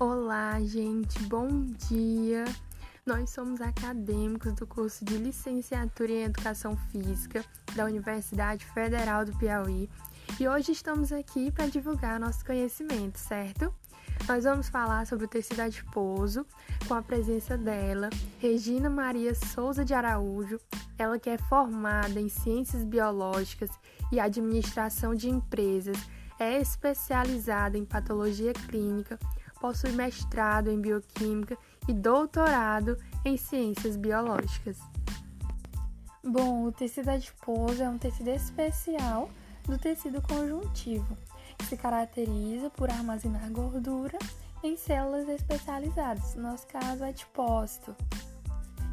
Olá, gente, bom dia! Nós somos acadêmicos do curso de Licenciatura em Educação Física da Universidade Federal do Piauí e hoje estamos aqui para divulgar nosso conhecimento, certo? Nós vamos falar sobre o tecido adiposo com a presença dela, Regina Maria Souza de Araújo, ela que é formada em Ciências Biológicas e Administração de Empresas, é especializada em Patologia Clínica possui mestrado em bioquímica e doutorado em ciências biológicas. Bom, o tecido adiposo é um tecido especial do tecido conjuntivo, que se caracteriza por armazenar gordura em células especializadas, no nosso caso, adipócito.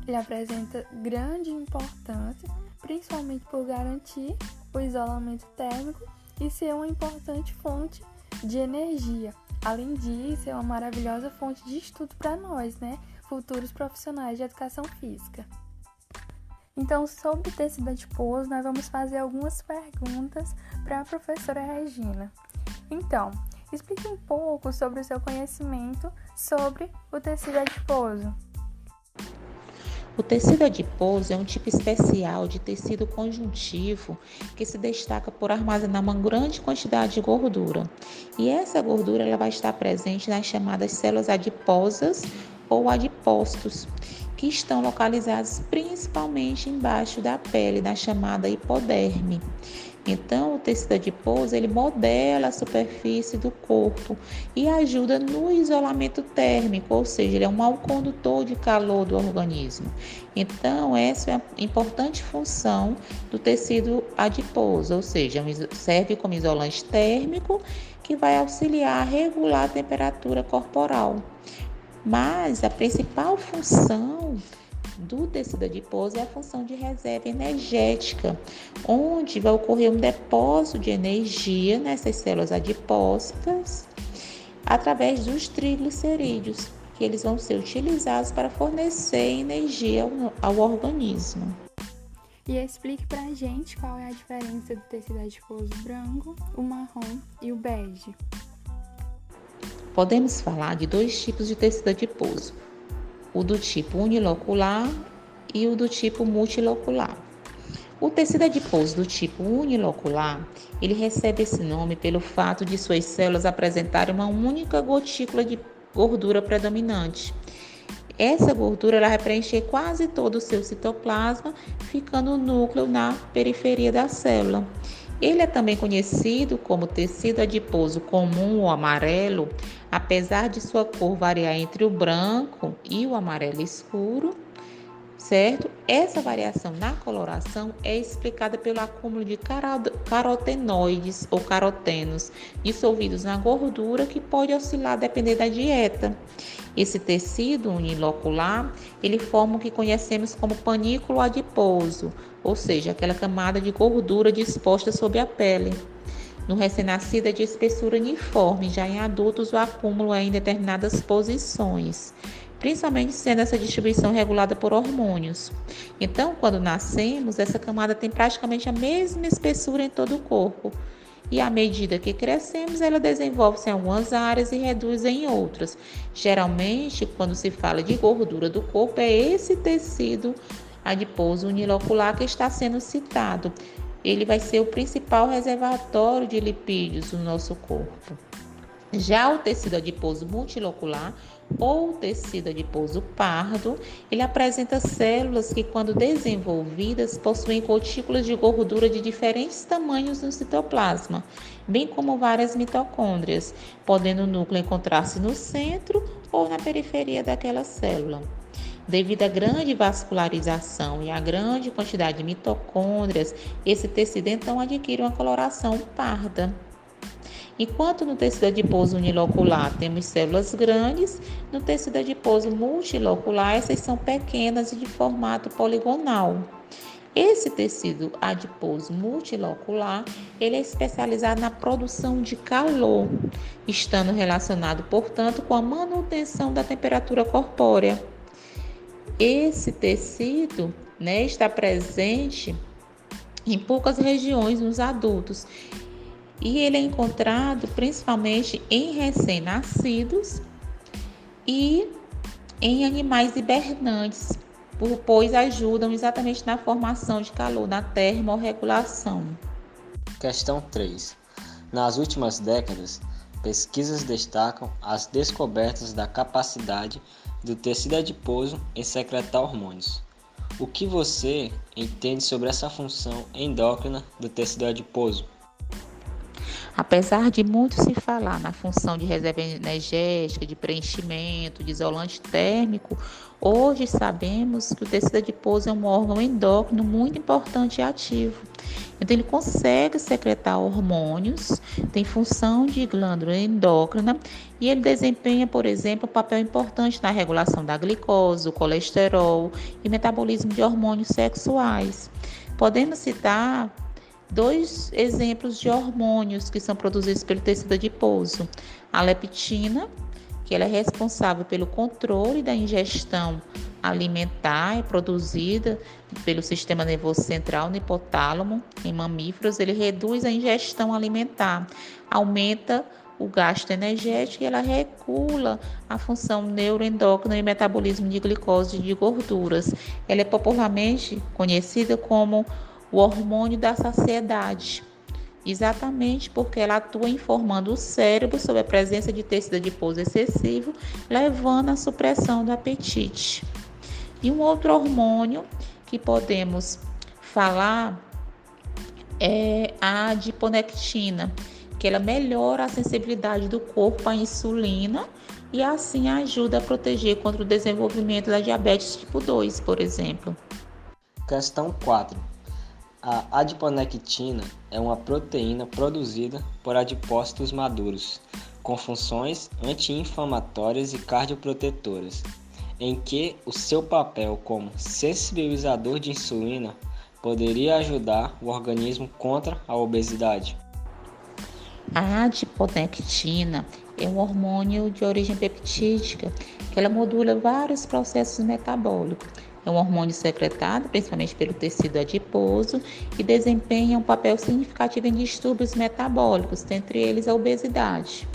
Ele apresenta grande importância, principalmente por garantir o isolamento térmico e ser uma importante fonte de energia, Além disso, é uma maravilhosa fonte de estudo para nós, né? Futuros profissionais de educação física. Então, sobre tecido adiposo, nós vamos fazer algumas perguntas para a professora Regina. Então, explique um pouco sobre o seu conhecimento sobre o tecido adiposo. O tecido adiposo é um tipo especial de tecido conjuntivo que se destaca por armazenar uma grande quantidade de gordura. E essa gordura ela vai estar presente nas chamadas células adiposas ou adipócitos, que estão localizados principalmente embaixo da pele, na chamada hipoderme. Então, o tecido adiposo ele modela a superfície do corpo e ajuda no isolamento térmico, ou seja, ele é um mau condutor de calor do organismo. Então, essa é a importante função do tecido adiposo, ou seja, serve como isolante térmico que vai auxiliar a regular a temperatura corporal. Mas a principal função do tecido adiposo é a função de reserva energética, onde vai ocorrer um depósito de energia nessas células adipócitas através dos triglicerídeos, que eles vão ser utilizados para fornecer energia ao, ao organismo. E explique para a gente qual é a diferença do tecido adiposo branco, o marrom e o bege. Podemos falar de dois tipos de tecido adiposo, o do tipo unilocular e o do tipo multilocular. O tecido adiposo do tipo unilocular, ele recebe esse nome pelo fato de suas células apresentarem uma única gotícula de gordura predominante. Essa gordura ela vai preencher quase todo o seu citoplasma, ficando o núcleo na periferia da célula. Ele é também conhecido como tecido adiposo comum ou amarelo, apesar de sua cor variar entre o branco e o amarelo escuro, certo? Essa variação na coloração é explicada pelo acúmulo de carotenoides ou carotenos dissolvidos na gordura que pode oscilar dependendo da dieta. Esse tecido unilocular, ele forma o que conhecemos como panículo adiposo, ou seja, aquela camada de gordura disposta sobre a pele. No recém-nascido é de espessura uniforme, já em adultos o acúmulo é em determinadas posições, principalmente sendo essa distribuição regulada por hormônios. Então, quando nascemos, essa camada tem praticamente a mesma espessura em todo o corpo. E à medida que crescemos, ela desenvolve-se em algumas áreas e reduz em outras. Geralmente, quando se fala de gordura do corpo, é esse tecido adiposo unilocular que está sendo citado. Ele vai ser o principal reservatório de lipídios do nosso corpo. Já o tecido adiposo multilocular ou tecido adiposo pardo, ele apresenta células que, quando desenvolvidas, possuem gotículas de gordura de diferentes tamanhos no citoplasma, bem como várias mitocôndrias, podendo o núcleo encontrar-se no centro ou na periferia daquela célula. Devido à grande vascularização e à grande quantidade de mitocôndrias, esse tecido então adquire uma coloração parda. Enquanto no tecido adiposo unilocular temos células grandes, no tecido adiposo multilocular essas são pequenas e de formato poligonal. Esse tecido adiposo multilocular, ele é especializado na produção de calor, estando relacionado, portanto, com a manutenção da temperatura corpórea. Esse tecido né, está presente em poucas regiões nos adultos e ele é encontrado principalmente em recém-nascidos e em animais hibernantes, pois ajudam exatamente na formação de calor, na termorregulação. Questão 3. Nas últimas décadas, pesquisas destacam as descobertas da capacidade do tecido adiposo em secretar hormônios. O que você entende sobre essa função endócrina do tecido adiposo? Apesar de muito se falar na função de reserva energética, de preenchimento, de isolante térmico, hoje sabemos que o tecido adiposo é um órgão endócrino muito importante e ativo. Então, ele consegue secretar hormônios, tem função de glândula endócrina e ele desempenha, por exemplo, um papel importante na regulação da glicose, o colesterol e metabolismo de hormônios sexuais. Podemos citar dois exemplos de hormônios que são produzidos pelo tecido adiposo. A leptina, que ela é responsável pelo controle da ingestão alimentar, é produzida pelo sistema nervoso central no hipotálamo. Em mamíferos, ele reduz a ingestão alimentar, aumenta o gasto energético e ela regula a função neuroendócrina e metabolismo de glicose e de gorduras. Ela é popularmente conhecida como o hormônio da saciedade, exatamente porque ela atua informando o cérebro sobre a presença de tecido adiposo excessivo, levando à supressão do apetite. E um outro hormônio que podemos falar é a adiponectina, que ela melhora a sensibilidade do corpo à insulina e assim ajuda a proteger contra o desenvolvimento da diabetes tipo 2, por exemplo. Questão 4. A adiponectina é uma proteína produzida por adipócitos maduros, com funções anti-inflamatórias e cardioprotetoras, em que o seu papel como sensibilizador de insulina poderia ajudar o organismo contra a obesidade. A adiponectina é um hormônio de origem peptídica que ela modula vários processos metabólicos é um hormônio secretado principalmente pelo tecido adiposo e desempenha um papel significativo em distúrbios metabólicos, dentre eles a obesidade.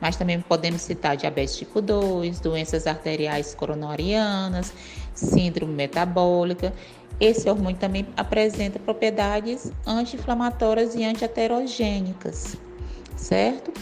Mas também podemos citar diabetes tipo 2, doenças arteriais coronarianas, síndrome metabólica. Esse hormônio também apresenta propriedades anti-inflamatórias e anti-aterogênicas, certo?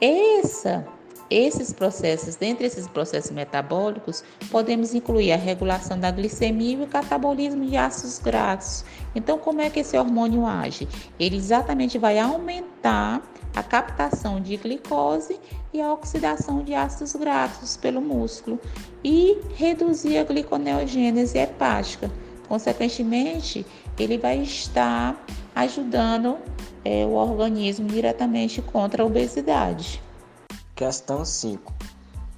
Essa esses processos, dentre esses processos metabólicos, podemos incluir a regulação da glicemia e o catabolismo de ácidos graxos. Então, como é que esse hormônio age? Ele exatamente vai aumentar a captação de glicose e a oxidação de ácidos graxos pelo músculo e reduzir a gliconeogênese hepática. Consequentemente, ele vai estar ajudando é, o organismo diretamente contra a obesidade. Questão 5.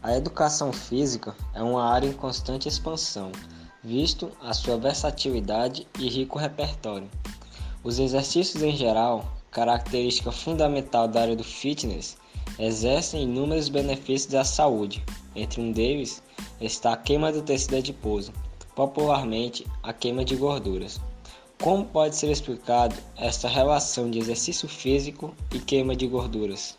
A educação física é uma área em constante expansão, visto a sua versatilidade e rico repertório. Os exercícios em geral, característica fundamental da área do fitness, exercem inúmeros benefícios à saúde. Entre um deles está a queima do tecido adiposo, popularmente a queima de gorduras. Como pode ser explicado esta relação de exercício físico e queima de gorduras?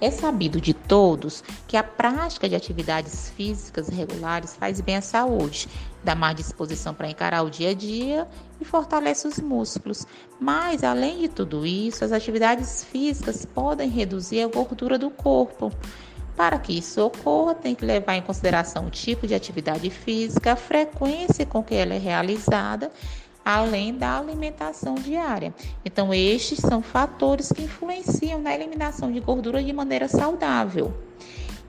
É sabido de todos que a prática de atividades físicas regulares faz bem à saúde, dá mais disposição para encarar o dia a dia e fortalece os músculos. Mas, além de tudo isso, as atividades físicas podem reduzir a gordura do corpo. Para que isso ocorra, tem que levar em consideração o tipo de atividade física, a frequência com que ela é realizada além da alimentação diária. Então, estes são fatores que influenciam na eliminação de gordura de maneira saudável.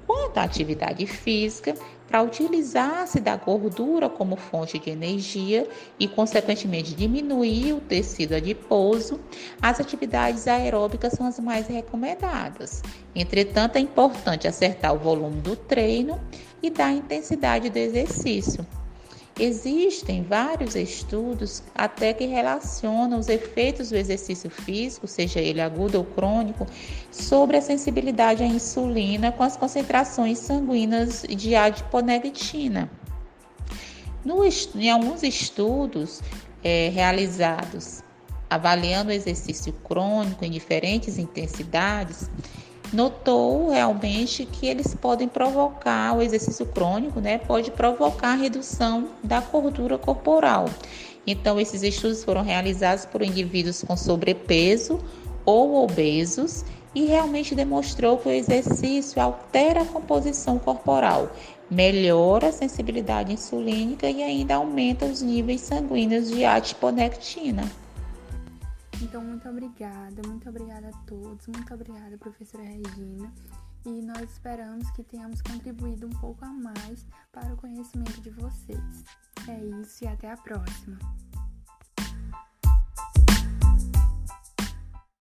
Quanto à atividade física, para utilizar-se da gordura como fonte de energia e, consequentemente, diminuir o tecido adiposo, as atividades aeróbicas são as mais recomendadas. Entretanto, é importante acertar o volume do treino e da intensidade do exercício. Existem vários estudos até que relacionam os efeitos do exercício físico, seja ele agudo ou crônico, sobre a sensibilidade à insulina com as concentrações sanguíneas de adiponectina. No, em alguns estudos é, realizados avaliando o exercício crônico em diferentes intensidades, notou realmente que eles podem provocar o exercício crônico, né? Pode provocar a redução da gordura corporal. Então, esses estudos foram realizados por indivíduos com sobrepeso ou obesos e realmente demonstrou que o exercício altera a composição corporal, melhora a sensibilidade insulínica e ainda aumenta os níveis sanguíneos de adiponectina. Então, muito obrigada, muito obrigada a todos, muito obrigada, professora Regina. E nós esperamos que tenhamos contribuído um pouco a mais para o conhecimento de vocês. É isso e até a próxima!